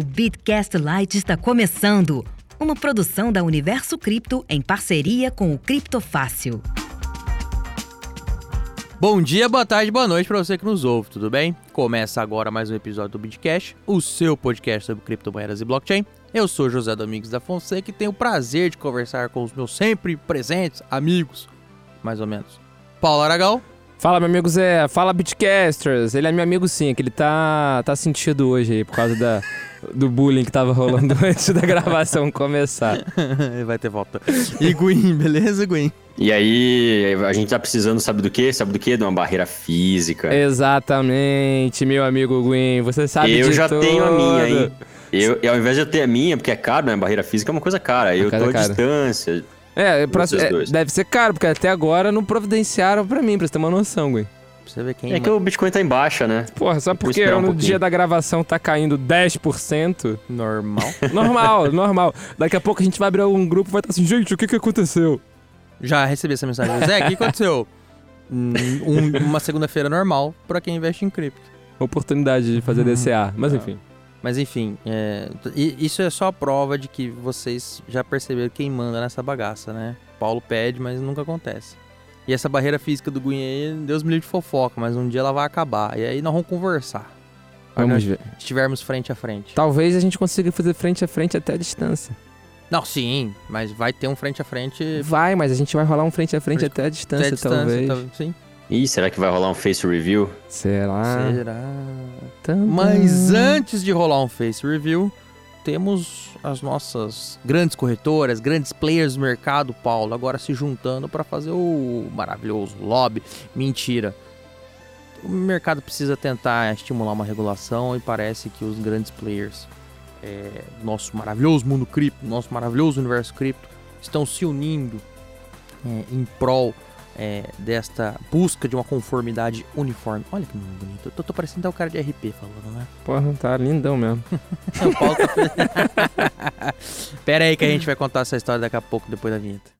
O Bitcast Lite está começando. Uma produção da Universo Cripto em parceria com o Criptofácil. Bom dia, boa tarde, boa noite para você que nos ouve, tudo bem? Começa agora mais um episódio do Bitcast, o seu podcast sobre criptomoedas e blockchain. Eu sou José Domingos da Fonseca e tenho o prazer de conversar com os meus sempre presentes amigos, mais ou menos. Paulo Aragão. Fala, meu amigo Zé. Fala, Bitcasters. Ele é meu amigo sim, que ele tá, tá sentido hoje aí por causa da, do bullying que tava rolando antes da gravação começar. Vai ter volta. E Gwyn, beleza, Gwyn? E aí, a gente tá precisando, sabe do quê? Sabe do quê? De uma barreira física. Exatamente, meu amigo Gwyn. Você sabe Eu de já tudo. tenho a minha, hein? Eu, e ao invés de eu ter a minha, porque é caro, né? Barreira física é uma coisa cara. Eu coisa tô à cara. distância. É, pra- é, deve ser caro, porque até agora não providenciaram pra mim, pra você ter uma noção, Gwyn. Pra você ver quem É que o Bitcoin tá em baixa, né? Porra, só porque um no pouquinho. dia da gravação tá caindo 10%. normal. Normal, normal. Daqui a pouco a gente vai abrir um grupo e vai estar assim, gente, o que que aconteceu? Já recebi essa mensagem. Zé, o que aconteceu? Um- uma segunda-feira normal para quem investe em cripto. Oportunidade de fazer DCA. Mas Ah. enfim. Mas enfim, é, isso é só a prova de que vocês já perceberam quem manda nessa bagaça, né? Paulo pede, mas nunca acontece. E essa barreira física do Guinha aí, Deus me livre de fofoca, mas um dia ela vai acabar. E aí nós vamos conversar. Vamos nós ver. estivermos frente a frente. Talvez a gente consiga fazer frente a frente até a distância. Não, sim, mas vai ter um frente a frente Vai, mas a gente vai rolar um frente a frente até a até distância, a distância. talvez. tá- sim. Ih, será que vai rolar um face review? Será? Será? Tum, Mas antes de rolar um Face Review, temos as nossas grandes corretoras, grandes players do mercado, Paulo, agora se juntando para fazer o maravilhoso lobby. Mentira. O mercado precisa tentar estimular uma regulação e parece que os grandes players é, nosso maravilhoso mundo cripto, nosso maravilhoso universo cripto, estão se unindo é, em prol é, desta busca de uma conformidade uniforme. Olha que nome bonito. Eu tô, tô parecendo até o cara de RP falando, né? Porra, tá lindão mesmo. Paulo tá... Pera aí que a gente vai contar essa história daqui a pouco, depois da vinheta.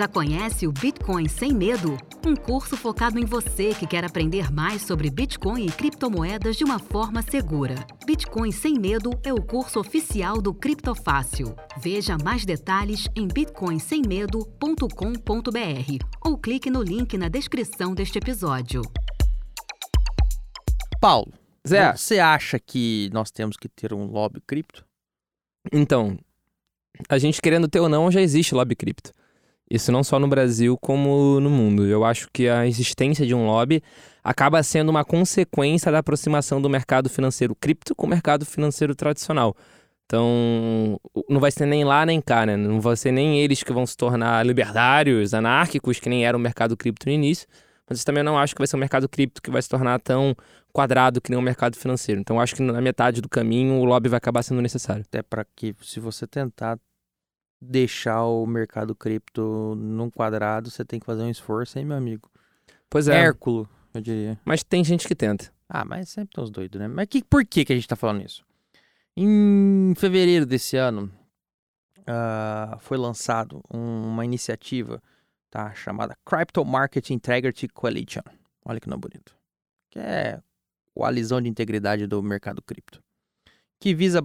Já conhece o Bitcoin Sem Medo? Um curso focado em você que quer aprender mais sobre Bitcoin e criptomoedas de uma forma segura. Bitcoin Sem Medo é o curso oficial do Criptofácil. Veja mais detalhes em bitcoinsemmedo.com.br ou clique no link na descrição deste episódio. Paulo, Zé, você acha que nós temos que ter um lobby cripto? então, a gente querendo ter ou não, já existe lobby cripto. Isso não só no Brasil, como no mundo. Eu acho que a existência de um lobby acaba sendo uma consequência da aproximação do mercado financeiro cripto com o mercado financeiro tradicional. Então, não vai ser nem lá nem cá, né? Não vai ser nem eles que vão se tornar libertários, anárquicos, que nem era o mercado cripto no início. Mas eu também não acho que vai ser um mercado cripto que vai se tornar tão quadrado que nem o mercado financeiro. Então, acho que na metade do caminho o lobby vai acabar sendo necessário. Até para que, se você tentar deixar o mercado cripto num quadrado, você tem que fazer um esforço, hein, meu amigo? Pois é, Hérculo, eu diria. mas tem gente que tenta. Ah, mas sempre tem uns doidos, né? Mas que, por que, que a gente tá falando isso? Em fevereiro desse ano, ah, foi lançado um- uma iniciativa tá, chamada Crypto Market Integrity Coalition. Olha que nome bonito. Que é coalizão de integridade do mercado cripto. Que visa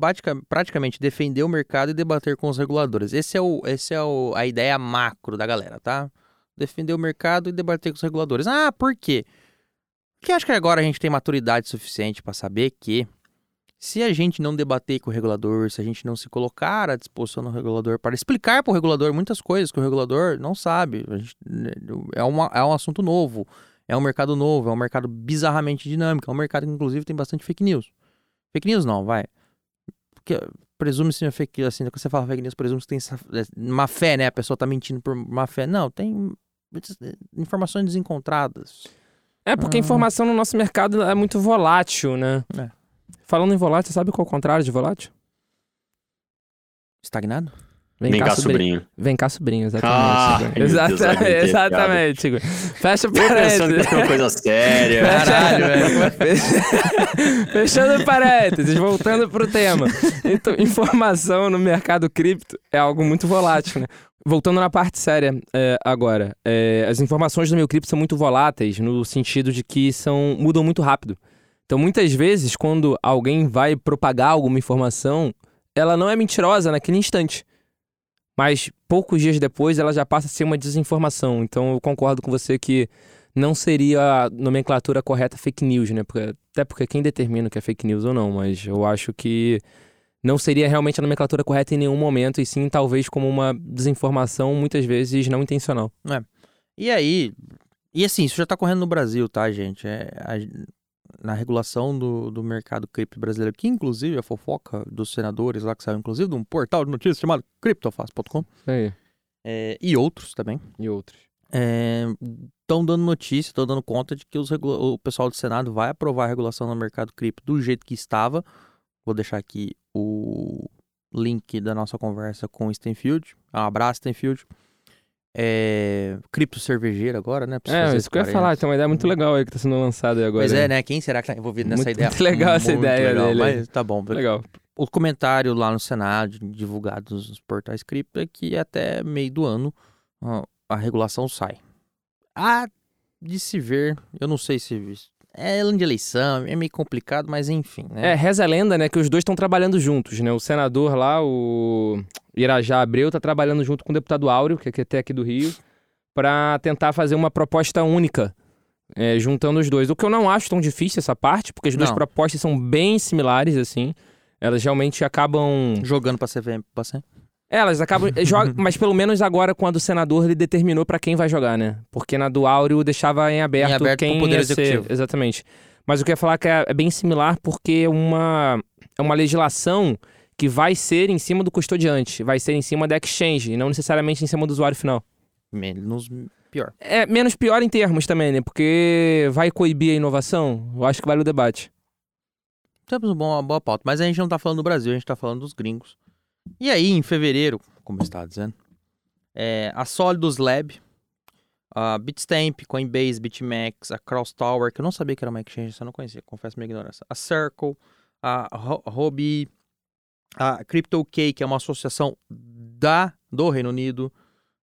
praticamente defender o mercado e debater com os reguladores. Esse é, o, esse é o, a ideia macro da galera, tá? Defender o mercado e debater com os reguladores. Ah, por quê? Porque acho que agora a gente tem maturidade suficiente para saber que se a gente não debater com o regulador, se a gente não se colocar à disposição do regulador para explicar para o regulador muitas coisas que o regulador não sabe, gente- é, uma- é um assunto novo, é um mercado novo, é um mercado bizarramente dinâmico, é um mercado que inclusive tem bastante fake news. Fake news não, vai. Porque presume-se uma fake news, assim, quando você fala fake news, presume que tem essa- má fé, né? A pessoa tá mentindo por má fé. Não, tem informações desencontradas. É porque Ah. a informação no nosso mercado é muito volátil, né? É. Falando em volátil, sabe qual é o contrário de volátil? Estagnado? Vem cá, sobrinho. Vem cá, sobrinho, Ah, exatamente. Deus, exatamente. Igor. Fecha Eu pensando que parênteses. é uma coisa séria. Caralho, velho. Fecha- Fechando parênteses, voltando pro tema. Então, informação no mercado cripto é algo muito volátil, né? Voltando na parte séria é, agora, é, as informações do meu cripto são muito voláteis no sentido de que são mudam muito rápido. Então, muitas vezes, quando alguém vai propagar alguma informação, ela não é mentirosa naquele instante. Mas poucos dias depois ela já passa a ser uma desinformação. Então eu concordo com você que não seria a nomenclatura correta fake news, né? Porque- até porque quem determina o que é fake news ou não, mas eu acho que não seria realmente a nomenclatura correta em nenhum momento, e sim talvez como uma desinformação, muitas vezes não intencional. E aí, e assim, isso já tá correndo no Brasil, tá, gente? É, a- na regulação do, do mercado cripto brasileiro, que inclusive a fofoca dos senadores lá, que saiu inclusive de um portal de notícias chamado criptofácil.com, Aí. é, e outros também, E outros. estão dando notícia, estão dando conta de que os regula- o pessoal do Senado vai aprovar a regulação no mercado cripto do jeito que estava. Vou deixar aqui o link da nossa conversa com o Stenfield. Um abraço, Stenfield. É, cripto cervejeira agora, né? É, isso que eu ia falar, tem uma ideia muito legal aí que tá sendo lançada aí agora. Pois é, né? Quem será que tá envolvido nessa Muito- ideia? muito legal essa Muito ideia legal, dele. Mas tá bom. Legal. O comentário lá no Senado, divulgado nos portais cripto, é que até meio do ano a regulação sai. Há de se ver, eu não sei se é ano de eleição, é meio complicado, mas enfim, né? É, reza a lenda, né, que os dois estão trabalhando juntos, né? O senador lá, o Irajá Abreu, tá trabalhando junto com o deputado Áureo, que é até aqui do Rio, para tentar fazer uma proposta única, é, juntando os dois. O que eu não acho tão difícil essa parte, porque as duas Não. propostas são bem similares, assim. Elas realmente acabam. Jogando pra CVM, pra você. É, Elas acabam. joga- Mas pelo menos agora, quando o senador ele determinou pra quem vai jogar, né? Porque na do Áureo deixava em aberto, Em aberto quem Poder ia ser. Executivo. Exatamente. Mas o que eu ia falar é que é é bem similar porque é uma, é uma legislação que vai ser em cima do custodiante, vai ser em cima da exchange, e não necessariamente em cima do usuário final. Menos pior. É menos pior em termos também, né? Porque vai coibir a inovação. Eu acho que vale o debate. Temos um uma boa pauta, mas a gente não tá falando do Brasil, a gente tá falando dos gringos. E aí, em fevereiro, como eu estava dizendo, é, a Solidus Lab, a Bitstamp, Coinbase, BitMEX, a Cross Tower, que eu não sabia que era uma exchange, eu não conhecia, confesso minha ignorância. A Circle, a Ro- Robi, a CryptoK, que é uma associação da, do Reino Unido,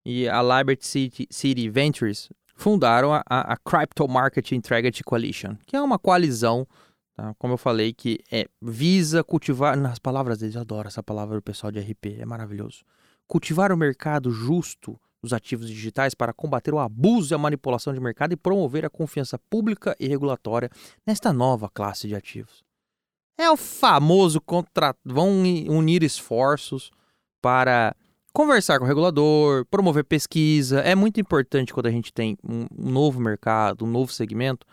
e a Liberty City, City Ventures fundaram a, a Crypto Market Integrity Coalition, que é uma coalizão tá? Como eu falei, que é visa cultivar. Nas palavras deles, eu adoro essa palavra do pessoal de RP, é maravilhoso. Cultivar o mercado justo dos ativos digitais para combater o abuso e a manipulação de mercado e promover a confiança pública e regulatória nesta nova classe de ativos. É o famoso contra... vão uni- unir esforços para conversar com o regulador, promover pesquisa. É muito importante quando a gente tem um novo mercado, um novo segmento,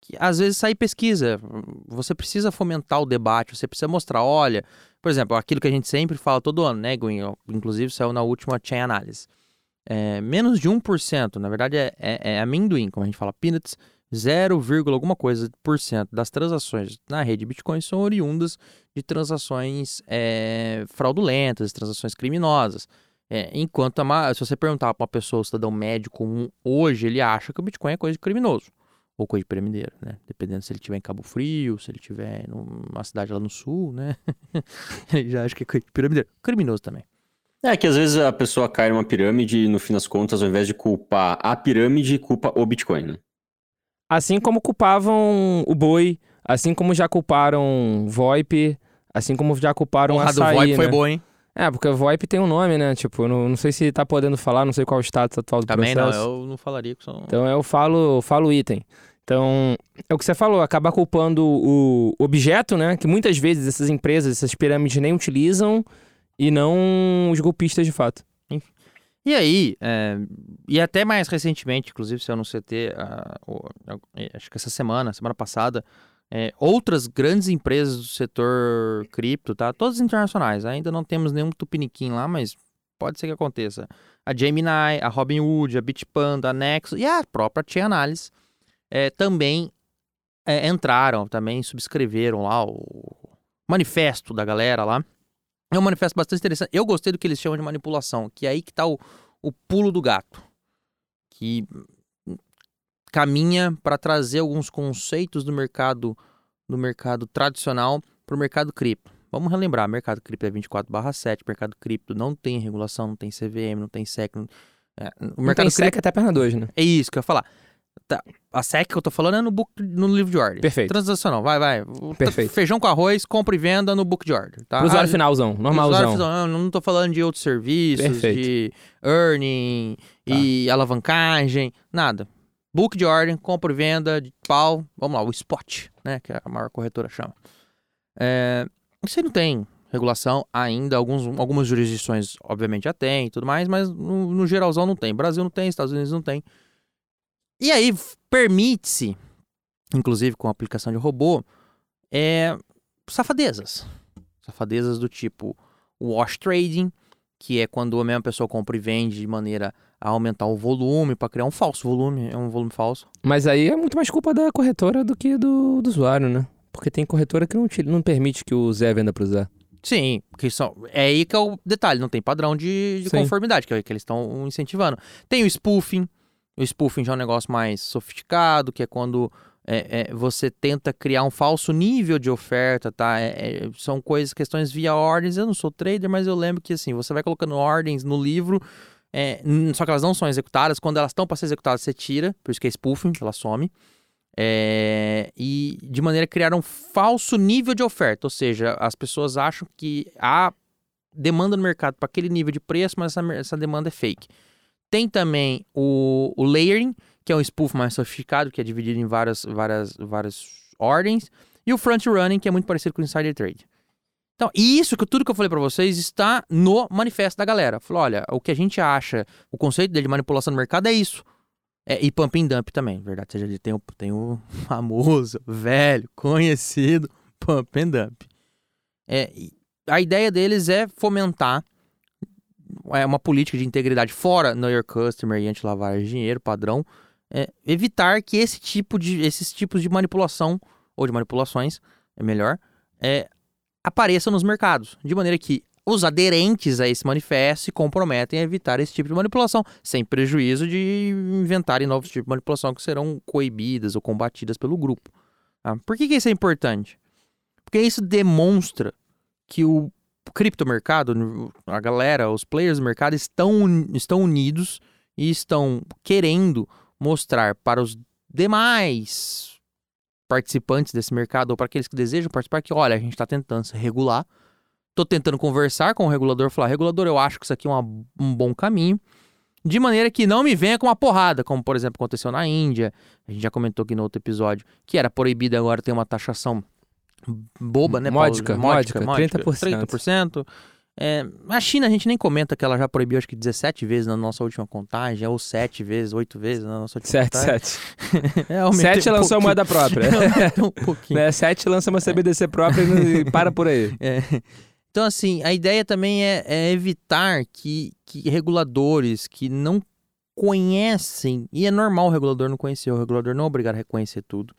que às vezes sair pesquisa. Você precisa fomentar o debate, você precisa mostrar, olha, por exemplo, aquilo que a gente sempre fala todo ano, né, Gwen? Inclusive saiu na última Chain Analysis. É, menos de 1%, na verdade é, é, é amendoim, como a gente fala, peanuts, 0, alguma coisa por cento das transações na rede Bitcoin são oriundas de transações é, fraudulentas, transações criminosas. É, enquanto a se você perguntar para uma pessoa, um cidadão médio comum, hoje ele acha que o Bitcoin é coisa de criminoso ou coisa de piramideiro, né? Dependendo se ele estiver em Cabo Frio, se ele estiver numa cidade lá no sul, né? ele já acha que é coisa de piramideiro. Criminoso também. É que às vezes a pessoa cai numa pirâmide e no fim das contas, ao invés de culpar a pirâmide, culpa o Bitcoin, né? Assim como culpavam o boi, assim como já culparam VoIP, assim como já culparam o açaí, VoIP né? foi bom, hein? É, porque o VoIP tem um nome, né? Tipo, eu não, não sei se tá podendo falar, não sei qual é o status atual do Também não, processo. eu não falaria que são... Então eu falo, falo item. Então, é o que você falou, acabar culpando o objeto, né? Que muitas vezes essas empresas, essas pirâmides nem utilizam e não os golpistas de fato. E aí, é, e até mais recentemente, inclusive, se eu no CT, ah, o- eh, acho que essa semana, semana passada, é, outras grandes empresas do setor cripto, tá? Todas internacionais. Ainda não temos nenhum tupiniquim lá, mas pode ser que aconteça. A Gemini, a Robinhood, a Bitpanda, a Nexus e a própria Chainalysis é, também é, entraram, também subscreveram lá o manifesto da galera lá. É um manifesto bastante interessante. Eu gostei do que eles chamam de manipulação, que é aí que tá o, o pulo do gato. Que caminha para trazer alguns conceitos do mercado do mercado tradicional para o mercado cripto. Vamos relembrar, mercado cripto é 24/7, mercado cripto não tem regulação, não tem CVM, não tem SEC. Não... É, o Não mercado tem cripto SEC até perna 2, né? é isso que eu ia falar. Tá, A SEC que eu tô falando é no, book, no livro de ordem. Perfeito. Transacional, vai, vai. Perfeito. Feijão com arroz, compra e venda no book de order. Tá? Pro usuário Ah, finalzão, usuário normalzão. final, não, não tô falando de outros serviços, Perfeito. de earning e alavancagem, nada. Book de ordem, compra e venda, de pau, vamos lá, o spot, né, que a maior corretora chama. É, aí não tem regulação ainda, alguns, algumas jurisdições obviamente já tem e tudo mais, mas no, no geralzão não tem. Brasil não tem, Estados Unidos não tem. E aí permite-se, inclusive com a aplicação de robô, é, safadezas. Safadezas do tipo wash trading, que é quando a mesma pessoa compra e vende de maneira a aumentar o volume para criar um falso volume, é um volume falso. Mas aí é muito mais culpa da corretora do que do, do usuário, né? Porque tem corretora que não, te- não permite que o Zé venda pro Zé. Sim, que são, é aí que é o detalhe, não tem padrão de, de conformidade, que é o que eles estão incentivando. Tem o spoofing, o spoofing já é um negócio mais sofisticado, que é quando é, é, você tenta criar um falso nível de oferta, tá? É, é, são coisas, questões via ordens. Eu não sou trader, mas eu lembro que assim, você vai colocando ordens no livro, é, só que elas não são executadas. Quando elas estão para ser executadas, você tira, por isso que é spoofing, ela some. É, e de maneira a criar um falso nível de oferta, ou seja, as pessoas acham que há demanda no mercado para aquele nível de preço, mas essa, essa demanda é fake. Tem também o, o layering, que é um spoof mais sofisticado, que é dividido em várias, várias, várias ordens, e o front running, que é muito parecido com o insider trade. Então, isso que tudo que eu falei para vocês está no manifesto da galera. Falou, olha, o que a gente acha, o conceito dele de manipulação no mercado é isso. É, e pump and dump também, verdade seja dita, tem o, tem o famoso, velho, conhecido pump and dump. É, a ideia deles é fomentar é, uma política de integridade fora Know Your Customer e anti-lavagem de dinheiro padrão, é, evitar que esse tipo de, esses tipos de manipulação, ou de manipulações, é melhor, é, apareçam nos mercados, de maneira que os aderentes a esse manifesto se comprometem a evitar esse tipo de manipulação, sem prejuízo de inventarem novos tipos de manipulação que serão coibidas ou combatidas pelo grupo. tá? Por que, que isso é importante? Porque isso demonstra que o criptomercado, a galera, os players do mercado estão, estão unidos e estão querendo mostrar para os demais participantes desse mercado ou para aqueles que desejam participar que, olha, a gente está tentando se regular, tô tentando conversar com o regulador, falar, regulador, eu acho que isso aqui é uma- um bom caminho, de maneira que não me venha com uma porrada, como por exemplo aconteceu na Índia, a gente já comentou aqui no outro episódio, que era proibida agora tem uma taxação boba, né? Módica, Paulo? módica, 30%. 30%. É, a China a gente nem comenta que ela já proibiu acho que 17 vezes na nossa última contagem, ou 7 vezes, 8 vezes na nossa última Sete, contagem. sete. É, aumentei Sete um lançou pouquinho. moeda própria. Um pouquinho. né? Sete lança uma CBDC própria e e para por aí. É. Então, assim, a ideia também é, é evitar que, que reguladores que não conhecem, e é normal o regulador não conhecer, o regulador não é obrigado a reconhecer tudo.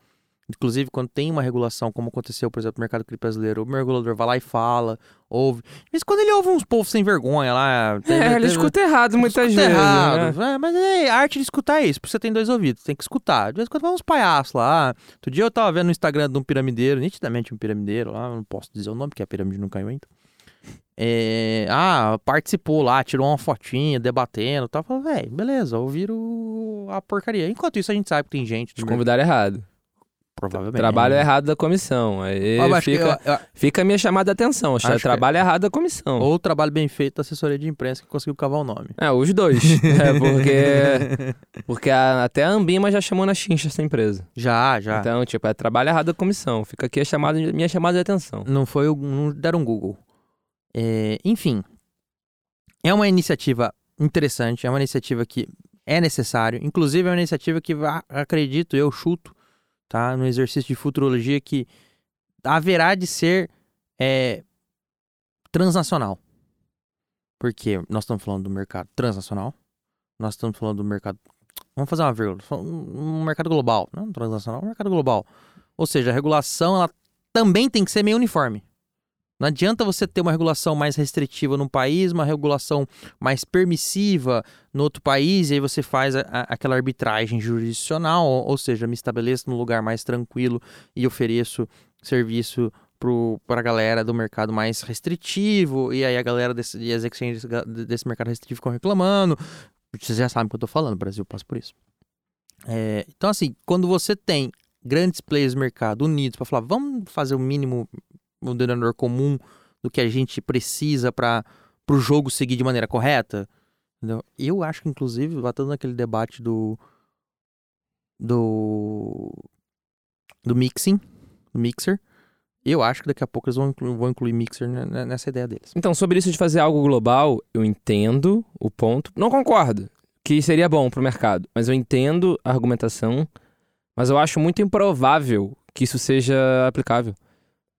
Inclusive, quando tem uma regulação, como aconteceu, por exemplo, no mercado cripto brasileiro, o regulador vai lá e fala, ouve. Mas quando ele ouve uns povos sem vergonha lá. teve- É, ele teve- escuta errado muitas escuta vezes. errado. né? É, mas é a arte de escutar isso, porque você tem dois ouvidos, tem que escutar. De vez em quando vai uns palhaços lá. Outro dia eu tava vendo no Instagram de um piramideiro, nitidamente um piramideiro lá, não posso dizer o nome, porque a pirâmide não caiu ainda. É, ah, participou lá, tirou uma fotinha, debatendo e tal. Falei, velho, beleza, ouviram a porcaria. Enquanto isso, a gente sabe que tem gente. Te convidaram errado. Provavelmente. Trabalho errado da comissão. Aí que fica, eu- eu- fica a minha chamada de atenção. Acho que- Trabalho errado da comissão. ou trabalho bem feito da assessoria de imprensa que conseguiu cavar o nome. É, os dois. é, porque porque a- até a Ambima já chamou na chincha essa empresa. Já, já. Então, tipo, é trabalho errado da comissão. Fica aqui a chamada, minha chamada de atenção. Não foi o, não deram um Google. É, enfim, é uma iniciativa interessante, é uma iniciativa que é necessário. Inclusive, é uma iniciativa que, acredito, eu chuto, tá? No exercício de futurologia, que haverá de ser é, transnacional. Porque nós estamos falando do mercado transnacional, nós estamos falando do mercado. Vamos fazer uma vírgula. Um mercado global. Não transnacional, um mercado global. Ou seja, a regulação ela também tem que ser meio uniforme. Não adianta você ter uma regulação mais restritiva num país, uma regulação mais permissiva no outro país, e aí você faz a, a, aquela arbitragem jurisdicional, ou, ou, seja, me estabeleço num lugar mais tranquilo e ofereço serviço para a galera do mercado mais restritivo, e aí a galera desse, e as exchanges desse mercado restritivo ficam reclamando. Vocês já sabem o que eu estou falando, Brasil passa por isso. É, então, assim, quando você tem grandes players do mercado unidos para falar, vamos fazer o mínimo um denominador comum do que a gente precisa para o jogo seguir de maneira correta. Entendeu? Eu acho que, inclusive, batendo naquele debate do. do. do mixing, do mixer, eu acho que daqui a pouco eles vão vão incluir mixer nessa ideia deles. Então, sobre isso de fazer algo global, eu entendo o ponto. Não concordo que seria bom para o mercado, mas eu entendo a argumentação, mas eu acho muito improvável que isso seja aplicável.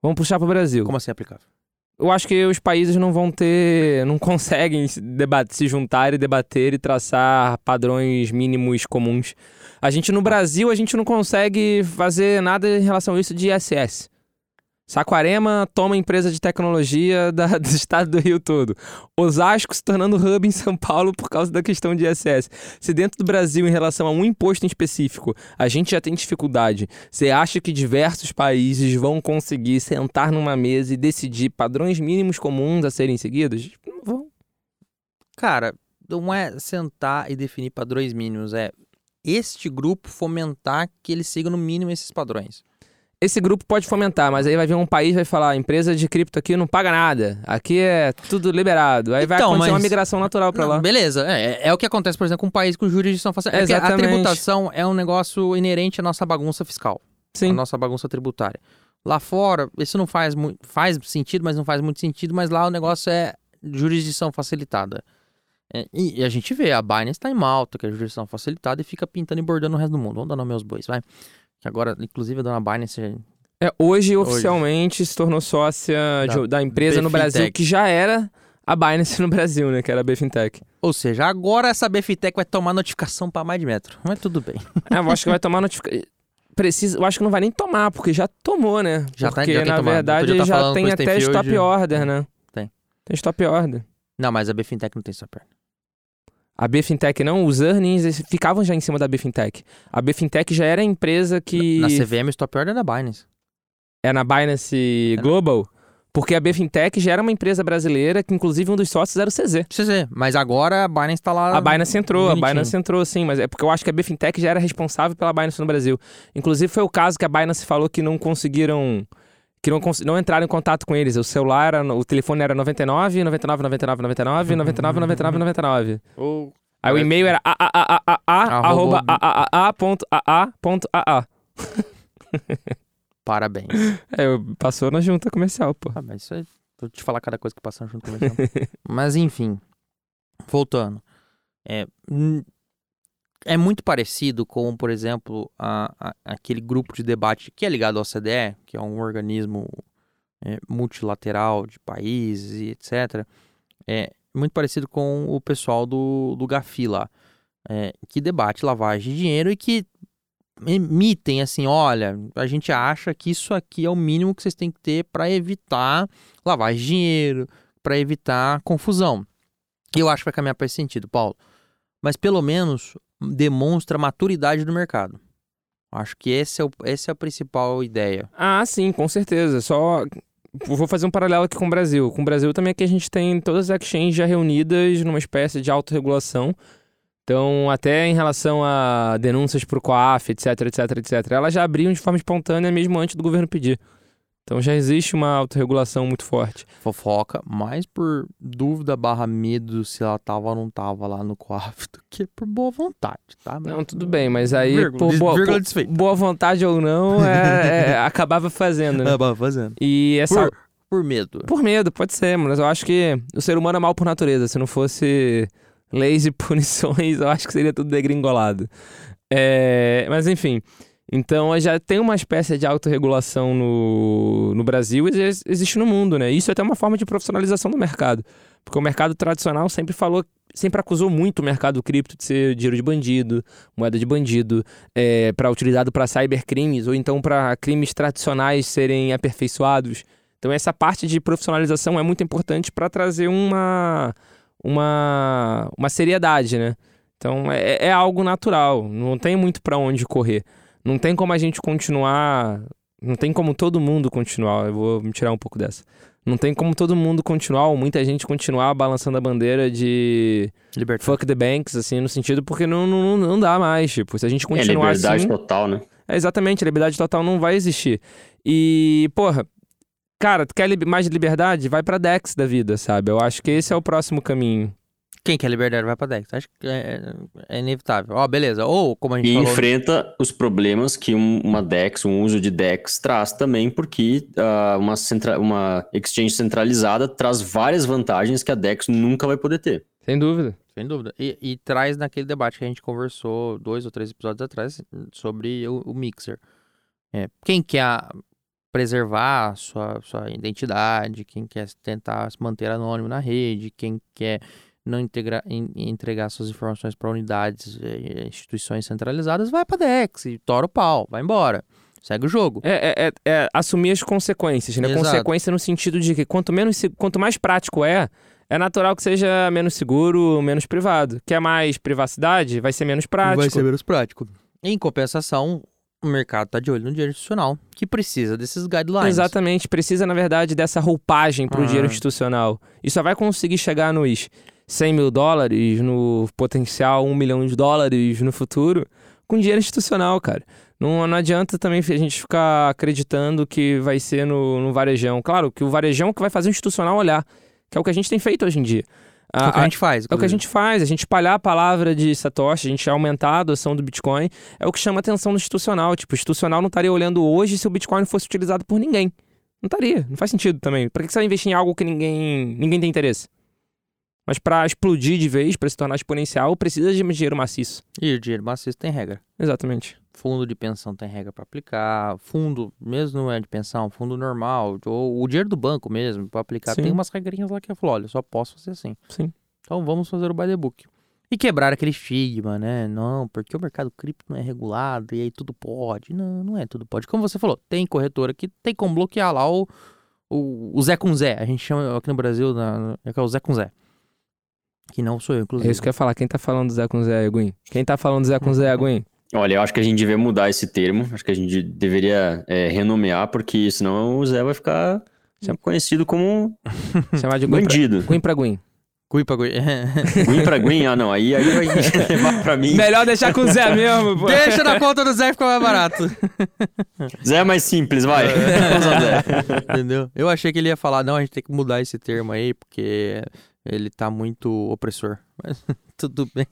Vamos puxar para o Brasil. Como assim aplicável? Eu acho que os países não vão ter, não conseguem se juntar e debater e traçar padrões mínimos comuns. A gente no Brasil, a gente não consegue fazer nada em relação a isso de ISS. Saquarema toma empresa de tecnologia da, do estado do Rio todo. Osasco se tornando hub em São Paulo por causa da questão de ISS. Se dentro do Brasil, em relação a um imposto em específico, a gente já tem dificuldade, você acha que diversos países vão conseguir sentar numa mesa e decidir padrões mínimos comuns a serem seguidos? Não vão. Cara, não é sentar e definir padrões mínimos, é este grupo fomentar que ele siga no mínimo esses padrões esse grupo pode fomentar, mas aí vai vir um país vai falar, empresa de cripto aqui não paga nada, aqui é tudo liberado. Aí então, vai acontecer mas... uma migração natural para lá. Beleza, é, é, o que acontece, por exemplo, com um país com jurisdição facilitada. É a tributação é um negócio inerente à nossa bagunça fiscal, Sim. à nossa bagunça tributária. Lá fora, isso não faz muito, faz sentido, mas não faz muito sentido, mas lá o negócio é jurisdição facilitada. É, e, a gente vê, a Binance está em Malta, que é jurisdição facilitada, e fica pintando e bordando o resto do mundo. Vamos dar nome aos bois, vai. Que agora, inclusive, a dona Binance. É, hoje, hoje. oficialmente se tornou sócia da, de, da empresa no Brasil, que já era a Binance no Brasil, né? Que era a Bfintech. Ou seja, agora essa Bfintech vai tomar notificação para mais de metro. Mas tudo bem. É, eu acho que vai tomar notificação. Precisa, eu acho que não vai nem tomar, porque já tomou, né? Já tá- porque, tá, já na tomado. verdade, já, já tem até stop hoje. order, né? Tem. Tem stop order. Não, mas a Bfintech não tem stop order. A Bfintech não, os earnings ficavam já em cima da Bfintech. A Bfintech já era a empresa que. Na, na CVM, o stop order é da Binance. É na Binance é Global? Porque a Bfintech já era uma empresa brasileira que, inclusive, um dos sócios era o CZ. CZ, mas agora a Binance tá lá. A Binance entrou, bonitinho. a Binance entrou, sim, mas é porque eu acho que a Bfintech já era responsável pela Binance no Brasil. Inclusive, foi o caso que a Binance falou que não conseguiram que não, não entraram em contato com eles. O celular, era, o telefone era 99, 99, 99, 99, 99, 99, 99. Ou... Aí o e-mail era a Parabéns. É, passou na junta comercial, pô. Ah, mas isso aí, vou te falar cada coisa que passou na junta comercial. mas enfim, voltando. É, é muito parecido com, por exemplo, a, a, aquele grupo de debate que é ligado ao OCDE, que é um organismo é, multilateral de países e etc. É muito parecido com o pessoal do, do Gafi lá, é, que debate lavagem de dinheiro e que emitem assim, olha, a gente acha que isso aqui é o mínimo que vocês têm que ter para evitar lavagem de dinheiro, para evitar confusão. Eu acho que vai caminhar para esse sentido, Paulo. Mas pelo menos demonstra maturidade do mercado. Acho que esse é, o, essa é a principal ideia. Ah, sim, com certeza. Só vou fazer um paralelo aqui com o Brasil. Com o Brasil também aqui a gente tem todas as exchanges já reunidas numa espécie de autorregulação. Então, até em relação a denúncias para o COAF, etc, etc, etc, elas já abriam de forma espontânea mesmo antes do governo pedir. Então já existe uma autorregulação muito forte. Fofoca, mais por dúvida barra medo se ela tava ou não tava lá no do que por boa vontade, tá? Não, tudo bem, mas aí vírgula, por, boa, por boa, vontade ou não, é, é, acabava fazendo, né? Acabava fazendo. E essa... Por, por medo. Por medo, pode ser, mas eu acho que o ser humano é mal por natureza. Se não fosse leis e punições, eu acho que seria tudo degringolado. É, mas enfim... Então já tem uma espécie de autorregulação no, no Brasil e existe no mundo, né? Isso é até uma forma de profissionalização do mercado. Porque o mercado tradicional sempre falou, sempre acusou muito o mercado cripto de ser dinheiro de bandido, moeda de bandido, é, para utilizado para cybercrimes ou então para crimes tradicionais serem aperfeiçoados. Então essa parte de profissionalização é muito importante para trazer uma, uma, uma seriedade, né? Então é, é algo natural, não tem muito para onde correr. Não tem como a gente continuar, não tem como todo mundo continuar. Eu vou me tirar um pouco dessa. Não tem como todo mundo continuar, ou muita gente continuar balançando a bandeira de Libertar. fuck the banks, assim, no sentido porque não, não, não dá mais. Tipo, se a gente É continuar liberdade assim. total, né? É, exatamente, liberdade total não vai existir. E, porra, cara, tu quer mais liberdade? Vai pra Dex da vida, sabe? Eu acho que esse é o próximo caminho. Quem quer liberdade vai pra Dex. Acho que é, é inevitável. Ó, beleza. Ou, como a gente E falou... enfrenta os problemas que um- uma DEX, um uso de DEX traz também, porque ah, uma, centra- uma exchange centralizada traz várias vantagens que a DEX nunca vai poder ter. Sem dúvida. Sem dúvida. E, e traz naquele debate que a gente conversou dois ou três episódios atrás sobre o, o Mixer. É, quem quer preservar sua, sua identidade, quem quer tentar se manter anônimo na rede, quem quer não integra, en- entregar suas informações para unidades, eh, instituições centralizadas, vai para Dex e tora o pau, vai embora. Segue o jogo. É, é- é- é assumir as consequências, né? Exato. Consequência no sentido de que quanto, menos, quanto mais prático é, é natural que seja menos seguro, menos privado. Quer mais privacidade? Vai ser menos prático. menos prático. Em compensação, o mercado está de olho no dinheiro institucional, que precisa desses guidelines. Exatamente, precisa, na verdade, dessa roupagem para o Ah. dinheiro institucional. E só vai conseguir chegar nos 100 mil dólares, no potencial 1 milhão de dólares no futuro, com dinheiro institucional, cara. Não, não adianta também a gente ficar acreditando que vai ser no, no varejão. Claro que o varejão que vai fazer o institucional olhar, que é o que a gente tem feito hoje em dia. É o que a gente faz. É o que a inclusive. gente faz, a gente espalhar a palavra de Satoshi, a gente aumentar a adoção do Bitcoin, é o que chama atenção do institucional. Tipo, o institucional não estaria olhando hoje se o Bitcoin fosse utilizado por ninguém. Não estaria, não faz sentido também. Pra que você vai investir em algo que ninguém, ninguém tem interesse? Mas pra explodir de vez, pra se tornar exponencial, precisa de dinheiro maciço. E o dinheiro maciço tem regra. Exatamente. Fundo de pensão tem regra para aplicar. Fundo, mesmo não é de pensão, fundo normal. Ou o dinheiro do banco mesmo, para aplicar. Sim. Tem umas regrinhas lá que eu falo, olha, só posso fazer assim. Sim. Então vamos fazer o by the book. E quebrar aquele estigma, né? Não, porque o mercado cripto não é regulado e aí tudo pode. Não, não é tudo pode. Como você falou, tem corretora que tem como bloquear lá o, o, o Zé com Zé. A gente chama aqui no Brasil na, é o Zé com Zé. Que não sou eu, É inclusive. isso que eu ia falar. Quem tá falando do Zé com Zé, Aguin? Quem tá falando do Zé com Zé, Aguin? Olha, eu acho que a gente devia mudar esse termo. Acho que a gente deveria é, renomear, porque senão o Zé vai ficar Chama- conhecido como Chamar de Guin pra, bandido. Guin pra Guin. Cui pra cui. Green pra Green? Ah, não. Aí, aí vai levar pra mim. Melhor deixar com o Zé mesmo, pô. Deixa na conta do Zé ficar mais barato. Zé é mais simples, vai. Vamos ao Zé. Entendeu? Eu achei que ele ia falar, não, a gente tem que mudar esse termo aí, porque ele tá muito opressor. Mas tudo bem.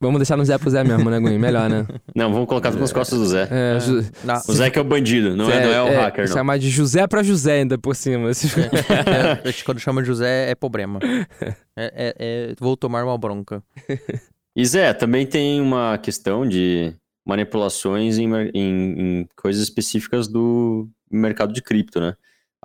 Vamos deixar no Zé pro Zé mesmo, né, Guin? Melhor, né? Não, vamos colocar tudo nas costas do Zé. É, Ju- Na- O Zé que é o bandido, não é, não é o hacker, não. Chamar de José pra José ainda por cima. é, quando chama de José é problema. É, é- é- vou tomar uma bronca. E Zé, também tem uma questão de manipulações em, em- em coisas específicas do mercado de cripto, né?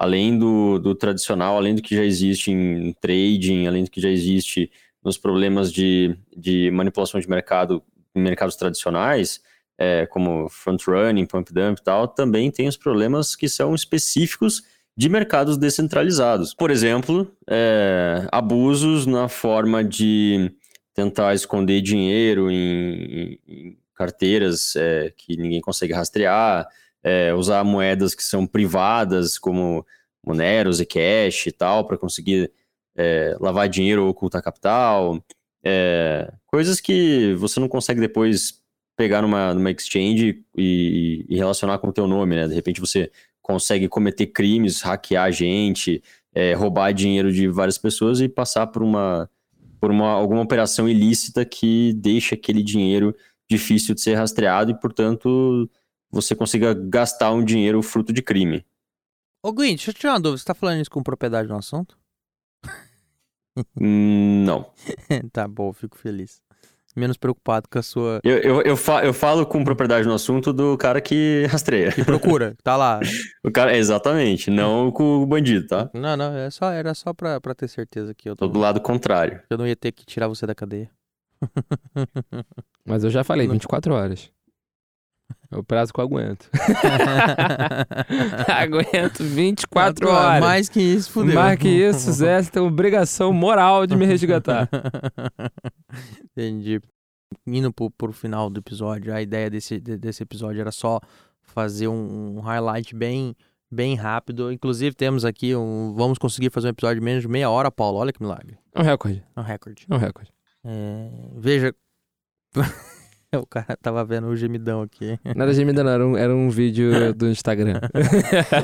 Além do, do tradicional, além do que já existe em trading, além do que já existe nos problemas de, de manipulação de mercado em mercados tradicionais, é, como front running, pump dump e tal, também tem os problemas que são específicos de mercados descentralizados. Por exemplo, é, abusos na forma de tentar esconder dinheiro em, em- carteiras é, que ninguém consegue rastrear, é, usar moedas que são privadas, como Monero, Zcash e tal, para conseguir é, lavar dinheiro ou ocultar capital. é, coisas que você não consegue depois pegar numa, numa exchange e, e relacionar com o teu nome, né? De repente você consegue cometer crimes, hackear gente, é, roubar dinheiro de várias pessoas e passar por uma por uma, alguma operação ilícita que deixa aquele dinheiro difícil de ser rastreado e, portanto, você consiga gastar um dinheiro fruto de crime. Ô, Gwen, deixa eu tirar uma dúvida. Você tá falando isso com propriedade no assunto? Hum, Não. tá bom, fico feliz. Menos preocupado com a sua. Eu, eu, eu, fa- eu falo com propriedade no assunto do cara que rastreia. Que procura, tá lá. O cara, exatamente, não com o bandido, tá? Não, não, é só, era só pra, pra ter certeza que eu, tô, Tô do lado contrário. eu não ia ter que tirar você da cadeia. Mas eu já falei, 24 horas. É o prazo que eu aguento. aguento 24 horas. Mais que isso, fudeu. Mais que isso, Zé, você tem obrigação moral de me resgatar. Entendi. Indo pro, pro final do episódio, a ideia desse, de- desse episódio era só fazer um, um highlight bem, bem rápido. Inclusive, temos aqui um. Vamos conseguir fazer um episódio de menos de meia hora, Paulo. Olha que milagre. É um recorde. É um recorde. É um recorde. É, veja. o cara tava vendo o gemidão aqui. Nada me não, era um, era um vídeo do Instagram.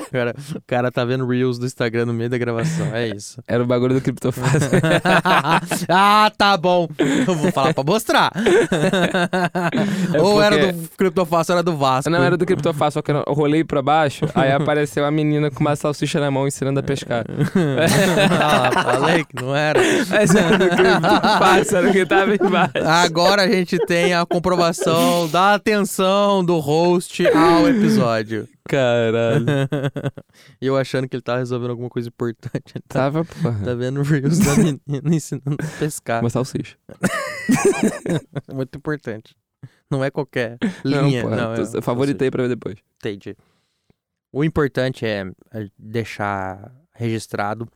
O cara, o cara tá vendo Reels do Instagram no meio da gravação. É isso. Era o bagulho do Criptofácil. ah, tá bom. Eu vou falar pra mostrar. Ou era porque- do Criptofácil, ou era do Vasco. Não, era do Criptofácil, só que eu rolei pra baixo, aí apareceu a menina com uma salsicha na mão ensinando a pescar. ah, falei que não era. Mas era do Criptofácil, era o que tava embaixo. Agora a gente tem a comprovação da atenção do host ao episódio. Caralho. E eu achando que ele tava resolvendo alguma coisa importante. Ele tá, Tava, porra. tá vendo Reels da menina ensinando a pescar. Uma salsicha. Muito importante. Não é qualquer linha. Não, porra. Não, eu favoritei pra ver depois. Entendi. O importante é é deixar registrado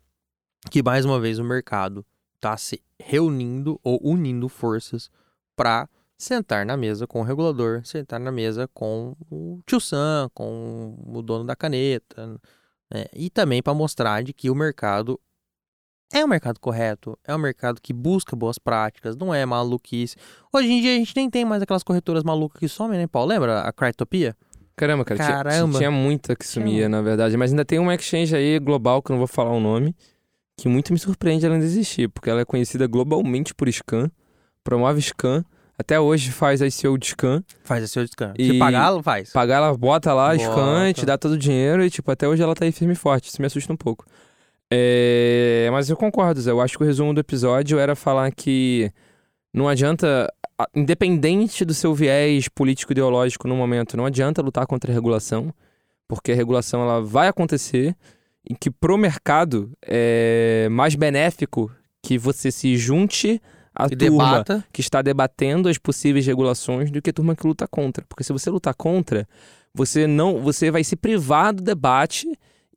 que, mais uma vez, o mercado está se reunindo ou unindo forças para sentar na mesa com o regulador, sentar na mesa com o tio Sam, com o dono da caneta, né? e também para mostrar de que o mercado é um mercado correto, é um mercado que busca boas práticas, não é maluquice. Hoje em dia a gente nem tem mais aquelas corretoras malucas que somem, né, Paulo? Lembra a Cryptopia? Caramba, cara. tinha- Caramba. Tinha, muita que sumia, na verdade. Mas ainda tem uma exchange aí global, que eu não vou falar o nome, que muito me surpreende ela ainda existir, porque ela é conhecida globalmente por scan, promove scan, até hoje faz ICO de scan, Faz esse seu descanso. E- Se pagar, ela faz. pagar ela, bota lá, scan, Bota. te dá todo o dinheiro e, tipo, até hoje ela tá aí firme e forte. Isso me assusta um pouco. É, Mas eu concordo, Zé. Eu acho que o resumo do episódio era falar que não adianta, a- independente do seu viés político-ideológico no momento, não adianta lutar contra a regulação, porque a regulação ela vai acontecer e que pro mercado é mais benéfico que você se junte à E turma debata. que está debatendo as possíveis regulações do que a turma que luta contra. Porque se você lutar contra, você não, você vai se privar do debate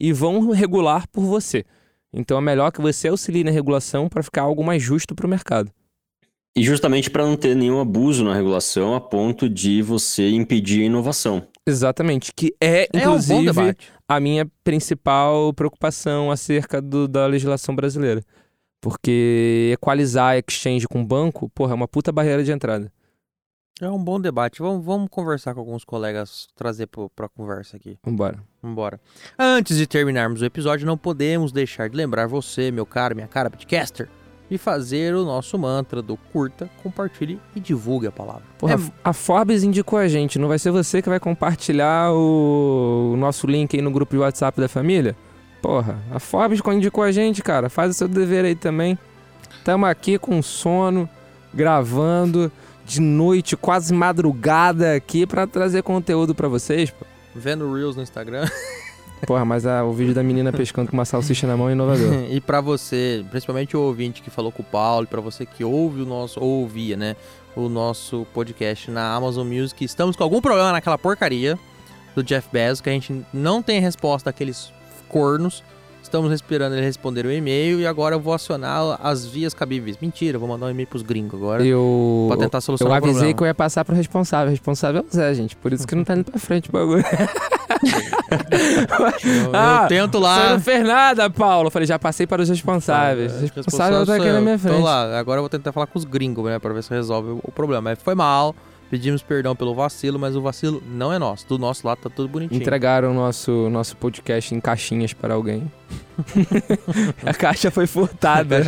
e vão regular por você. Então é melhor que você auxilie na regulação para ficar algo mais justo para o mercado. E justamente para não ter nenhum abuso na regulação a ponto de você impedir a inovação. Exatamente, que é, É um inclusive, a minha principal preocupação acerca do- da legislação brasileira. Porque equalizar exchange com banco, porra, é uma puta barreira de entrada. É um bom debate. Vamos, vamos conversar com alguns colegas, trazer pro, pra conversa aqui. Vambora. Vambora. Antes de terminarmos o episódio, não podemos deixar de lembrar você, meu caro, minha cara, podcaster, de fazer o nosso mantra do curta, compartilhe e divulgue a palavra. Porra, É- a Forbes indicou a gente, não vai ser você que vai compartilhar o, o nosso link aí no grupo de WhatsApp da família? Porra, a Forbes indicou a gente, cara. Faz o seu dever aí também. Tamo aqui com sono, gravando de noite, quase madrugada aqui pra trazer conteúdo pra vocês. pô. Vendo Reels no Instagram. Porra, mas ah, o vídeo da menina pescando com uma salsicha na mão é inovador. e pra você, principalmente o ouvinte que falou com o Paulo, pra você que ouve o nosso, ou ouvia, né, o nosso podcast na Amazon Music, estamos com algum problema naquela porcaria do Jeff Bezos, que a gente não tem resposta daqueles cornos. Estamos esperando ele responder o e-mail e agora eu vou acionar as vias cabíveis. Mentira, eu vou mandar um e-mail pros gringos agora Eu, pra tentar eu solucionar o avisei que eu ia passar pro responsável. O responsável é o Zé, gente. Por isso que não tá indo pra frente o bagulho. Eu, eu Ah, tento Você lá. não fez nada, Paulo. Eu falei, já passei para os responsáveis. Os responsáveis tá aqui na eu. minha frente. Tô lá, agora eu vou tentar falar com os gringos, né, pra ver se resolve o- o problema. Mas foi mal, pedimos perdão pelo vacilo, mas o vacilo não é nosso. Do nosso lado tá tudo bonitinho. Entregaram o nosso, nosso podcast em caixinhas para alguém. a caixa foi furtada.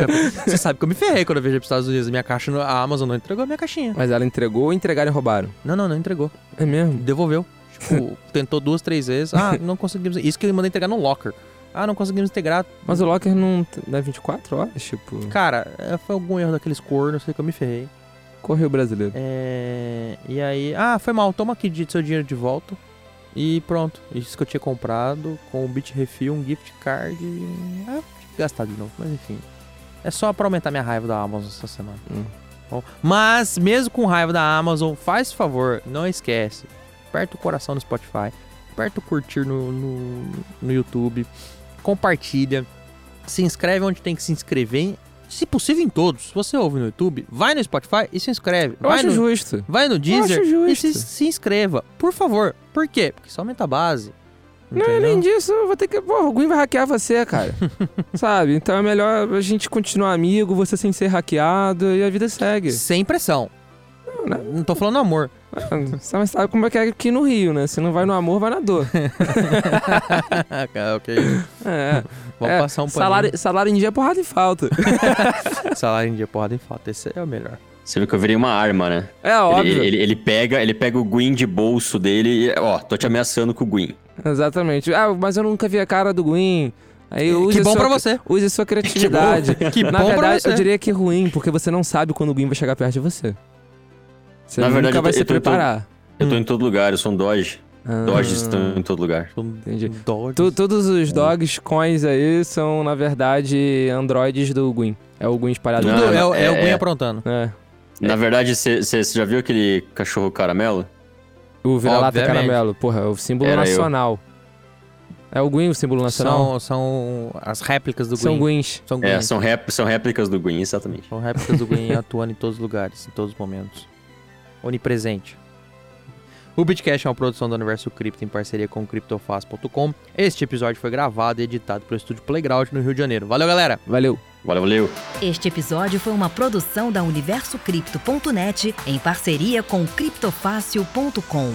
Você sabe que eu me ferrei quando eu viajei pros Estados Unidos. Minha caixa, a Amazon não entregou a minha caixinha. Mas ela entregou ou entregaram e roubaram? Não, não, não entregou. É mesmo? Devolveu. Tipo, tentou duas, três vezes. Ah, não conseguimos. Isso que ele mandou entregar no locker. Ah, não conseguimos integrar. Mas o Locker não, não é 24 horas? Tipo, Cara, é, foi algum erro daqueles cornos, sei que eu me ferrei. Correio brasileiro. É... E aí, ah, foi mal, toma aqui de seu dinheiro de volta. E pronto, isso que eu tinha comprado com o Bit Refill, um gift card. e- Ah, gastar de novo, mas enfim. É só pra aumentar minha raiva da Amazon essa semana. Hum. Bom, mas mesmo com raiva da Amazon, faz favor, não esquece. aperta o coração no Spotify, aperta o curtir no, no, no YouTube, compartilha, se inscreve onde tem que se inscrever, se possível em todos. Se você ouve no YouTube, vai no Spotify e se inscreve. Eu vai acho no, justo. Vai no Deezer e se, se inscreva, por favor. Por quê? Porque isso aumenta a base. Não, entendeu? além disso, eu vou ter que. Pô, o Gwen vai hackear você, cara. Sabe? Então é melhor a gente continuar amigo, você sem ser hackeado e a vida segue. Sem pressão. né? Não tô falando amor. Você sabe como é que é aqui no Rio, né? Se não vai no amor, vai na dor. ok. É. Vamos É, passar um paninho. salário, salário em dia é porrada e falta. Salário em dia, porrada em falta. Esse é o melhor. Você viu que eu virei uma arma, né? É Ele, óbvio. ele, ele pega, ele pega o Gwyn de bolso dele e, ó, tô te ameaçando com o Gwyn. Exatamente. Ah, mas eu nunca vi a cara do Gwyn. Aí use que bom sua, pra você. Use sua criatividade. Que Na bom pra verdade, você. eu diria que ruim, porque você não sabe quando o Gwyn vai chegar perto de você. Você Na nunca verdade, eu vai tô- se eu tô- eu tô- preparar. Eu tô em todo lugar, eu sou um Doge. Ah, Doges estão em todo lugar. Entendi. Dodge. Tu- todos os dogs coins aí são, na verdade, androides do Gwyn. É o Gwyn espalhado. Tudo Não, é, o- é, o é- Gwen é. aprontando. É. Na verdade, você já viu aquele cachorro caramelo? O vira-lata Obviamente. caramelo. Porra, é o símbolo Era eu. nacional. É o Gwyn o símbolo nacional? São, são as réplicas do São Gwen. Gwyns. São É, Gwen. são, rép- são réplicas do Gwyn, exatamente. São réplicas do Gwen atuando em todos os lugares, em todos os momentos. Onipresente. O Bitcast é uma produção do Universo Cripto em parceria com o CryptoFast.com. Este episódio foi gravado e editado pelo estúdio Playground no Rio de Janeiro. Valeu, galera! Valeu. Valeu, valeu. Este episódio foi uma produção da UniversoCripto.net em parceria com criptofácil.com.